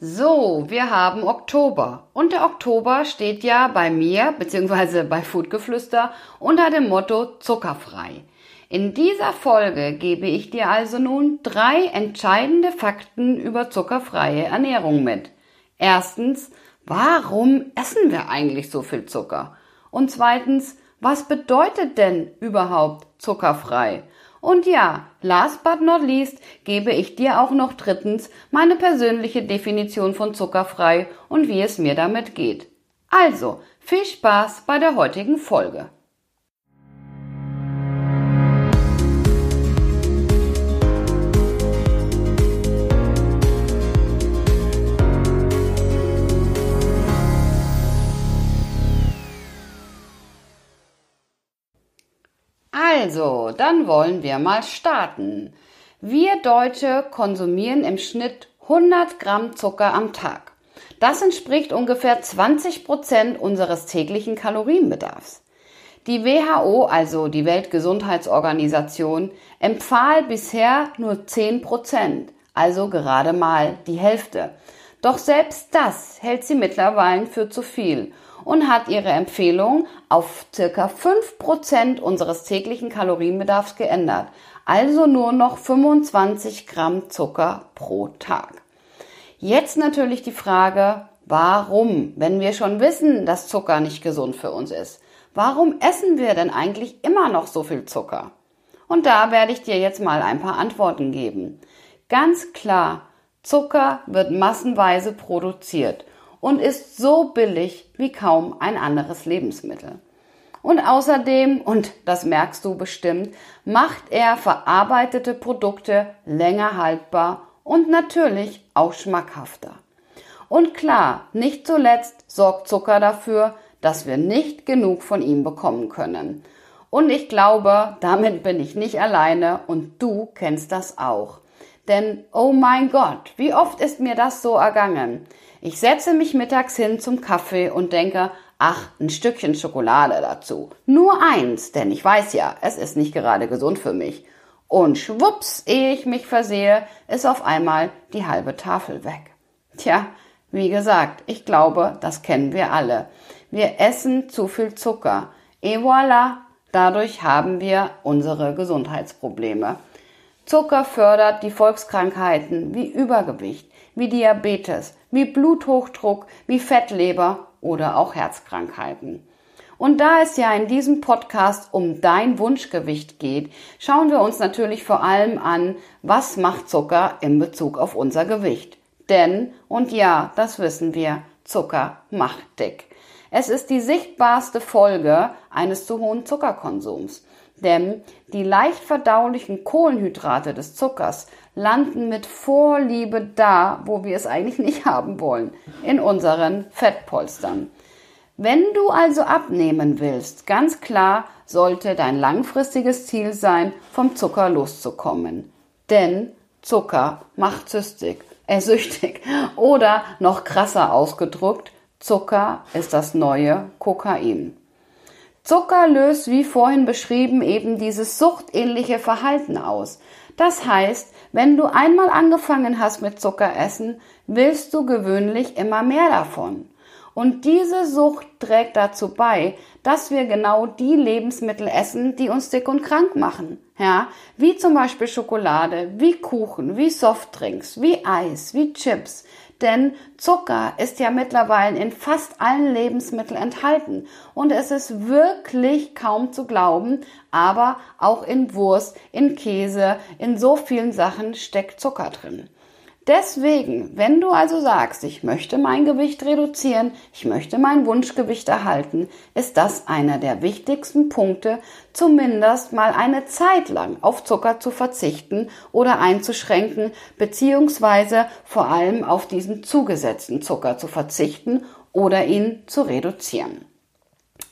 So, wir haben Oktober und der Oktober steht ja bei mir bzw. bei Foodgeflüster unter dem Motto zuckerfrei. In dieser Folge gebe ich dir also nun drei entscheidende Fakten über zuckerfreie Ernährung mit. Erstens, warum essen wir eigentlich so viel Zucker? Und zweitens, was bedeutet denn überhaupt zuckerfrei? Und ja, last but not least gebe ich dir auch noch drittens meine persönliche Definition von zuckerfrei und wie es mir damit geht. Also, viel Spaß bei der heutigen Folge. Also, dann wollen wir mal starten. Wir Deutsche konsumieren im Schnitt 100 Gramm Zucker am Tag. Das entspricht ungefähr 20 Prozent unseres täglichen Kalorienbedarfs. Die WHO, also die Weltgesundheitsorganisation, empfahl bisher nur 10 Prozent, also gerade mal die Hälfte. Doch selbst das hält sie mittlerweile für zu viel und hat ihre Empfehlung auf circa 5% unseres täglichen Kalorienbedarfs geändert. Also nur noch 25 Gramm Zucker pro Tag. Jetzt natürlich die Frage, warum, wenn wir schon wissen, dass Zucker nicht gesund für uns ist? Warum essen wir denn eigentlich immer noch so viel Zucker? Und da werde ich dir jetzt mal ein paar Antworten geben. Ganz klar, Zucker wird massenweise produziert und ist so billig wie kaum ein anderes Lebensmittel. Und außerdem, und das merkst du bestimmt, macht er verarbeitete Produkte länger haltbar und natürlich auch schmackhafter. Und klar, nicht zuletzt sorgt Zucker dafür, dass wir nicht genug von ihm bekommen können. Und ich glaube, damit bin ich nicht alleine und du kennst das auch. Denn, oh mein Gott, wie oft ist mir das so ergangen? Ich setze mich mittags hin zum Kaffee und denke, ach, ein Stückchen Schokolade dazu. Nur eins, denn ich weiß ja, es ist nicht gerade gesund für mich. Und schwupps, ehe ich mich versehe, ist auf einmal die halbe Tafel weg. Tja, wie gesagt, ich glaube, das kennen wir alle. Wir essen zu viel Zucker. Et voilà, dadurch haben wir unsere Gesundheitsprobleme. Zucker fördert die Volkskrankheiten wie Übergewicht, wie Diabetes, wie Bluthochdruck, wie Fettleber oder auch Herzkrankheiten. Und da es ja in diesem Podcast um dein Wunschgewicht geht, schauen wir uns natürlich vor allem an, was macht Zucker in Bezug auf unser Gewicht. Denn, und ja, das wissen wir, Zucker macht dick. Es ist die sichtbarste Folge eines zu hohen Zuckerkonsums. Denn die leicht verdaulichen Kohlenhydrate des Zuckers landen mit Vorliebe da, wo wir es eigentlich nicht haben wollen, in unseren Fettpolstern. Wenn du also abnehmen willst, ganz klar sollte dein langfristiges Ziel sein, vom Zucker loszukommen. Denn Zucker macht süchtig, äh, süchtig. Oder noch krasser ausgedrückt, Zucker ist das neue Kokain. Zucker löst, wie vorhin beschrieben, eben dieses suchtähnliche Verhalten aus. Das heißt, wenn du einmal angefangen hast mit Zuckeressen, willst du gewöhnlich immer mehr davon. Und diese Sucht trägt dazu bei, dass wir genau die Lebensmittel essen, die uns dick und krank machen. Ja, wie zum Beispiel Schokolade, wie Kuchen, wie Softdrinks, wie Eis, wie Chips, denn Zucker ist ja mittlerweile in fast allen Lebensmitteln enthalten. Und es ist wirklich kaum zu glauben, aber auch in Wurst, in Käse, in so vielen Sachen steckt Zucker drin. Deswegen, wenn du also sagst, ich möchte mein Gewicht reduzieren, ich möchte mein Wunschgewicht erhalten, ist das einer der wichtigsten Punkte, zumindest mal eine Zeit lang auf Zucker zu verzichten oder einzuschränken, beziehungsweise vor allem auf diesen zugesetzten Zucker zu verzichten oder ihn zu reduzieren.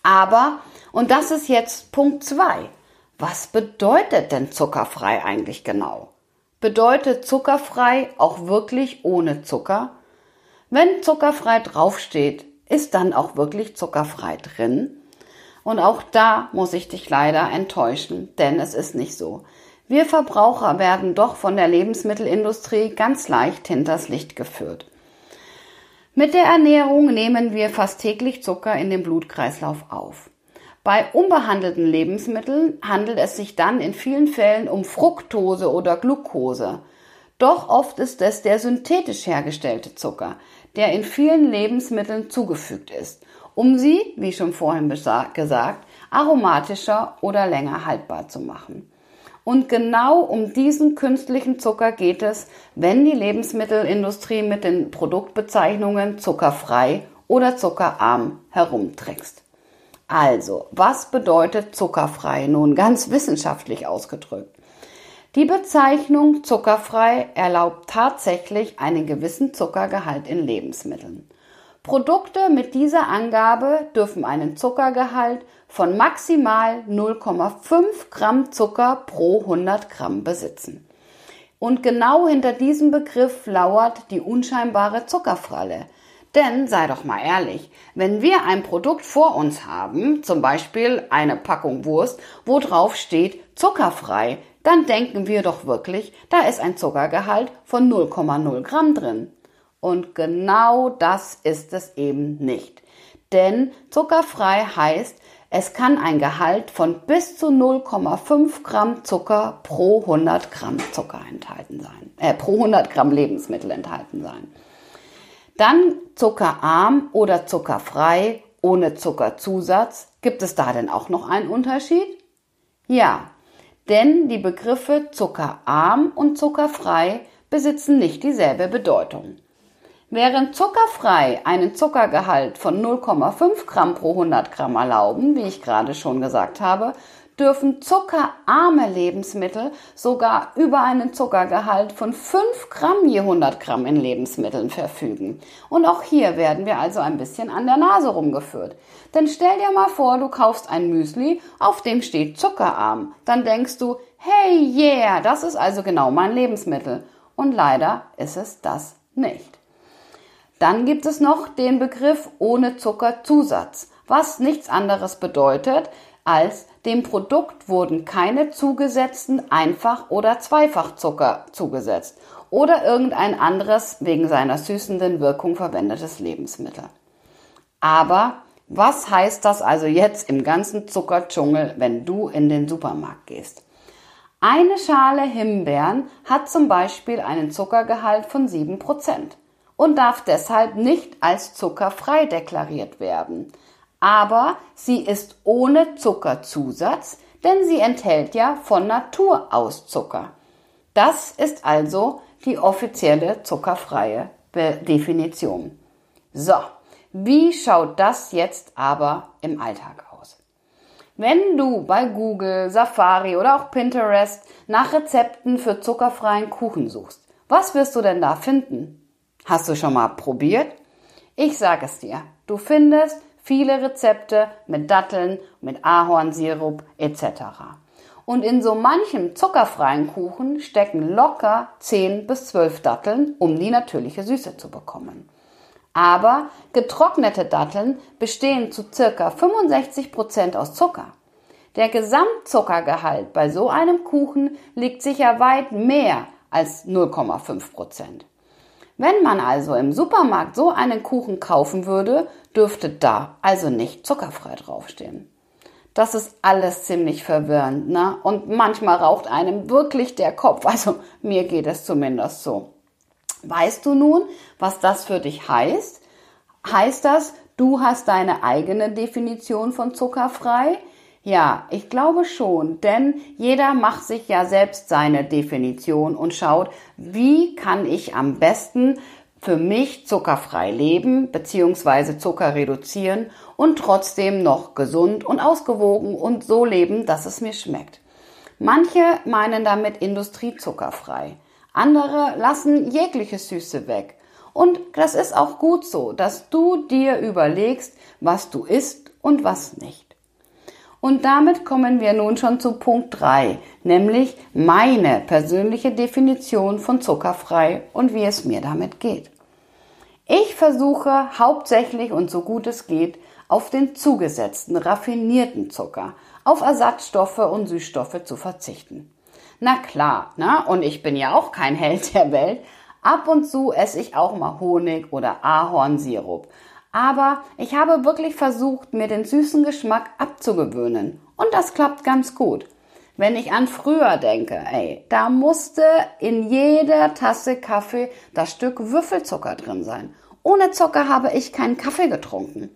Aber Und das ist jetzt Punkt zwei. Was bedeutet denn zuckerfrei eigentlich genau? Bedeutet zuckerfrei auch wirklich ohne Zucker? Wenn zuckerfrei draufsteht, ist dann auch wirklich zuckerfrei drin? Und auch da muss ich dich leider enttäuschen, denn es ist nicht so. Wir Verbraucher werden doch von der Lebensmittelindustrie ganz leicht hinters Licht geführt. Mit der Ernährung nehmen wir fast täglich Zucker in den Blutkreislauf auf. Bei unbehandelten Lebensmitteln handelt es sich dann in vielen Fällen um Fructose oder Glucose. Doch oft ist es der synthetisch hergestellte Zucker, der in vielen Lebensmitteln zugefügt ist, um sie, wie schon vorhin gesagt, aromatischer oder länger haltbar zu machen. Und genau um diesen künstlichen Zucker geht es, wenn die Lebensmittelindustrie mit den Produktbezeichnungen zuckerfrei oder zuckerarm herumtrickst. Also, was bedeutet zuckerfrei nun ganz wissenschaftlich ausgedrückt? Die Bezeichnung zuckerfrei erlaubt tatsächlich einen gewissen Zuckergehalt in Lebensmitteln. Produkte mit dieser Angabe dürfen einen Zuckergehalt von maximal 0,5 Gramm Zucker pro 100 Gramm besitzen. Und genau hinter diesem Begriff lauert die unscheinbare Zuckerfralle. Denn sei doch mal ehrlich, wenn wir ein Produkt vor uns haben, zum Beispiel eine Packung Wurst, wo drauf steht zuckerfrei, dann denken wir doch wirklich, da ist ein Zuckergehalt von 0,0 Gramm drin. Und genau das ist es eben nicht. Denn zuckerfrei heißt, es kann ein Gehalt von bis zu 0,5 Gramm Zucker pro 100 Gramm Zucker enthalten sein, äh, pro 100 Gramm Lebensmittel enthalten sein. Dann zuckerarm oder zuckerfrei ohne Zuckerzusatz. Gibt es da denn auch noch einen Unterschied? Ja, denn die Begriffe zuckerarm und zuckerfrei besitzen nicht dieselbe Bedeutung. Während zuckerfrei einen Zuckergehalt von 0,5 Gramm pro 100 Gramm erlauben, wie ich gerade schon gesagt habe, dürfen zuckerarme Lebensmittel sogar über einen Zuckergehalt von 5 Gramm je 100 Gramm in Lebensmitteln verfügen. Und auch hier werden wir also ein bisschen an der Nase rumgeführt. Denn stell dir mal vor, du kaufst ein Müsli, auf dem steht zuckerarm. Dann denkst du, hey yeah, das ist also genau mein Lebensmittel. Und leider ist es das nicht. Dann gibt es noch den Begriff ohne Zuckerzusatz, was nichts anderes bedeutet, als dem Produkt wurden keine zugesetzten Einfach- oder Zweifachzucker zugesetzt oder irgendein anderes wegen seiner süßenden Wirkung verwendetes Lebensmittel. Aber was heißt das also jetzt im ganzen Zuckerdschungel, wenn du in den Supermarkt gehst? Eine Schale Himbeeren hat zum Beispiel einen Zuckergehalt von 7% und darf deshalb nicht als zuckerfrei deklariert werden. Aber sie ist ohne Zuckerzusatz, denn sie enthält ja von Natur aus Zucker. Das ist also die offizielle zuckerfreie Definition. So, wie schaut das jetzt aber im Alltag aus? Wenn du bei Google, Safari oder auch Pinterest nach Rezepten für zuckerfreien Kuchen suchst, was wirst du denn da finden? Hast du schon mal probiert? Ich sage es dir, du findest viele Rezepte mit Datteln, mit Ahornsirup etc. Und in so manchem zuckerfreien Kuchen stecken locker 10 bis 12 Datteln, um die natürliche Süße zu bekommen. Aber getrocknete Datteln bestehen zu circa 65 Prozent aus Zucker. Der Gesamtzuckergehalt bei so einem Kuchen liegt sicher weit mehr als 0,5 Prozent. Wenn man also im Supermarkt so einen Kuchen kaufen würde, dürfte da also nicht zuckerfrei draufstehen. Das ist alles ziemlich verwirrend, ne? Und manchmal raucht einem wirklich der Kopf. Also mir geht es zumindest so. Weißt du nun, was das für dich heißt? Heißt das, du hast deine eigene Definition von zuckerfrei? Ja, ich glaube schon, denn jeder macht sich ja selbst seine Definition und schaut, wie kann ich am besten für mich zuckerfrei leben bzw. Zucker reduzieren und trotzdem noch gesund und ausgewogen und so leben, dass es mir schmeckt. Manche meinen damit industriezuckerfrei. Andere lassen jegliche Süße weg. Und das ist auch gut so, dass du dir überlegst, was du isst und was nicht. Und damit kommen wir nun schon zu Punkt 3, nämlich meine persönliche Definition von zuckerfrei und wie es mir damit geht. Ich versuche hauptsächlich und so gut es geht auf den zugesetzten, raffinierten Zucker, auf Ersatzstoffe und Süßstoffe zu verzichten. Na klar, ne? und ich bin ja auch kein Held der Welt. Ab und zu esse ich auch mal Honig oder Ahornsirup. Aber ich habe wirklich versucht, mir den süßen Geschmack abzugewöhnen. Und das klappt ganz gut. Wenn ich an früher denke, ey, da musste in jeder Tasse Kaffee das Stück Würfelzucker drin sein. Ohne Zucker habe ich keinen Kaffee getrunken.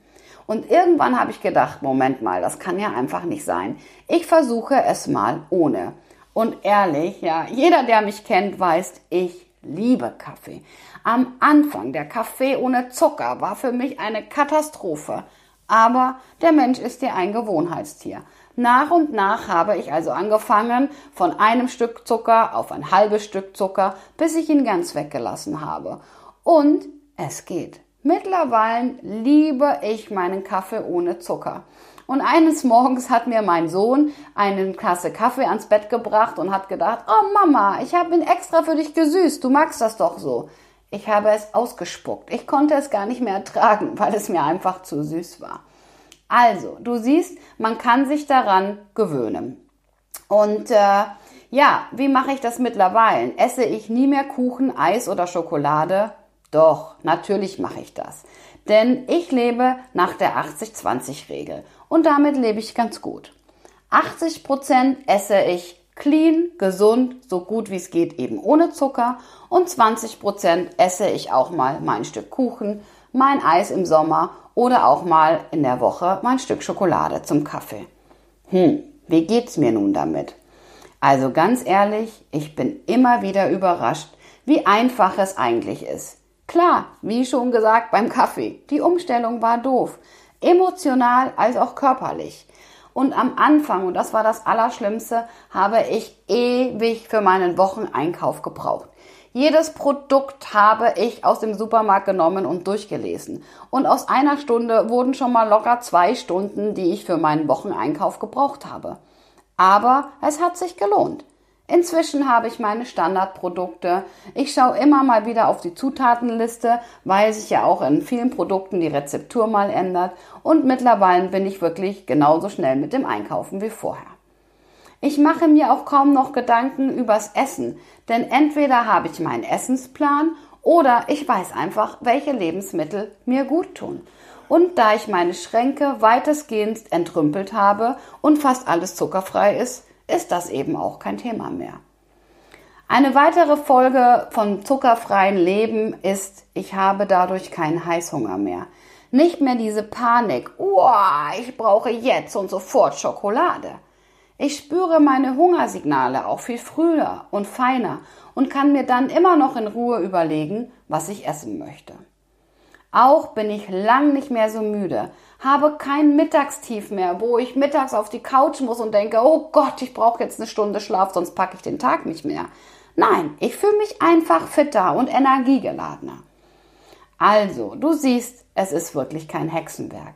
Und irgendwann habe ich gedacht, Moment mal, das kann ja einfach nicht sein. Ich versuche es mal ohne. Und ehrlich, ja, jeder, der mich kennt, weiß, ich liebe Kaffee. Am Anfang der Kaffee ohne Zucker war für mich eine Katastrophe. Aber der Mensch ist ja ein Gewohnheitstier. Nach und nach habe ich also angefangen von einem Stück Zucker auf ein halbes Stück Zucker, bis ich ihn ganz weggelassen habe. Und es geht. Mittlerweile liebe ich meinen Kaffee ohne Zucker. Und eines Morgens hat mir mein Sohn eine Tasse Kaffee ans Bett gebracht und hat gedacht, oh Mama, ich habe ihn extra für dich gesüßt, du magst das doch so. Ich habe es ausgespuckt. Ich konnte es gar nicht mehr ertragen, weil es mir einfach zu süß war. Also, du siehst, man kann sich daran gewöhnen. Und äh, ja, wie mache ich das mittlerweile? Esse ich nie mehr Kuchen, Eis oder Schokolade? Doch, natürlich mache ich das. Denn ich lebe nach der 80-20-Regel und damit lebe ich ganz gut. 80% esse ich clean, gesund, so gut wie es geht, eben ohne Zucker und 20% esse ich auch mal mein Stück Kuchen, mein Eis im Sommer oder auch mal in der Woche mein Stück Schokolade zum Kaffee. Hm, wie geht's mir nun damit? Also ganz ehrlich, ich bin immer wieder überrascht, wie einfach es eigentlich ist. Klar, wie schon gesagt beim Kaffee, die Umstellung war doof emotional als auch körperlich. Und am Anfang, und das war das Allerschlimmste, habe ich ewig für meinen Wocheneinkauf gebraucht. Jedes Produkt habe ich aus dem Supermarkt genommen und durchgelesen. Und aus einer Stunde wurden schon mal locker zwei Stunden, die ich für meinen Wocheneinkauf gebraucht habe. Aber es hat sich gelohnt. Inzwischen habe ich meine Standardprodukte. Ich schaue immer mal wieder auf die Zutatenliste, weil sich ja auch in vielen Produkten die Rezeptur mal ändert. Und mittlerweile bin ich wirklich genauso schnell mit dem Einkaufen wie vorher. Ich mache mir auch kaum noch Gedanken übers Essen, denn entweder habe ich meinen Essensplan oder ich weiß einfach, welche Lebensmittel mir gut tun. Und da ich meine Schränke weitestgehend entrümpelt habe und fast alles zuckerfrei ist, ist das eben auch kein Thema mehr. Eine weitere Folge von zuckerfreien Leben ist, ich habe dadurch keinen Heißhunger mehr. Nicht mehr diese Panik, oh, ich brauche jetzt und sofort Schokolade. Ich spüre meine Hungersignale auch viel früher und feiner und kann mir dann immer noch in Ruhe überlegen, was ich essen möchte. Auch bin ich lang nicht mehr so müde, habe kein Mittagstief mehr, wo ich mittags auf die Couch muss und denke, oh Gott, ich brauche jetzt eine Stunde Schlaf, sonst packe ich den Tag nicht mehr. Nein, ich fühle mich einfach fitter und energiegeladener. Also, du siehst, es ist wirklich kein Hexenwerk.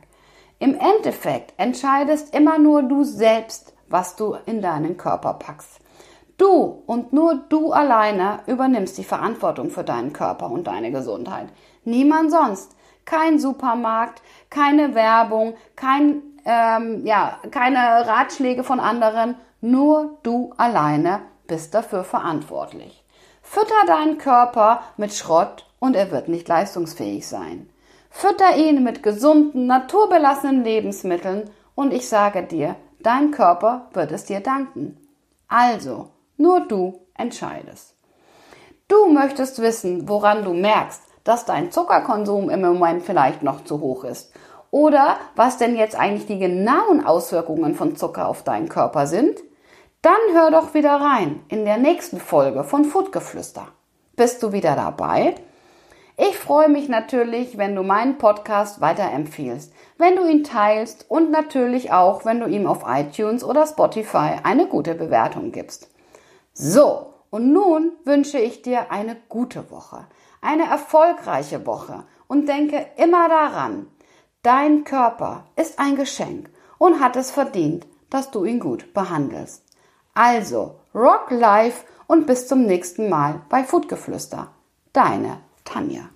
Im Endeffekt entscheidest immer nur du selbst, was du in deinen Körper packst. Du und nur du alleine übernimmst die Verantwortung für deinen Körper und deine Gesundheit. Niemand sonst. Kein Supermarkt, keine Werbung, kein, ähm, ja, keine Ratschläge von anderen. Nur du alleine bist dafür verantwortlich. Fütter deinen Körper mit Schrott und er wird nicht leistungsfähig sein. Fütter ihn mit gesunden, naturbelassenen Lebensmitteln und ich sage dir, dein Körper wird es dir danken. Also, nur du entscheidest. Du möchtest wissen, woran du merkst, dass dein Zuckerkonsum im Moment vielleicht noch zu hoch ist. Oder was denn jetzt eigentlich die genauen Auswirkungen von Zucker auf deinen Körper sind? Dann hör doch wieder rein in der nächsten Folge von Foodgeflüster. Bist du wieder dabei? Ich freue mich natürlich, wenn du meinen Podcast weiterempfiehlst, wenn du ihn teilst und natürlich auch, wenn du ihm auf iTunes oder Spotify eine gute Bewertung gibst. So, und nun wünsche ich dir eine gute Woche, eine erfolgreiche Woche und denke immer daran, dein Körper ist ein Geschenk und hat es verdient, dass du ihn gut behandelst. Also, rock life und bis zum nächsten Mal bei Foodgeflüster. Deine Tanja.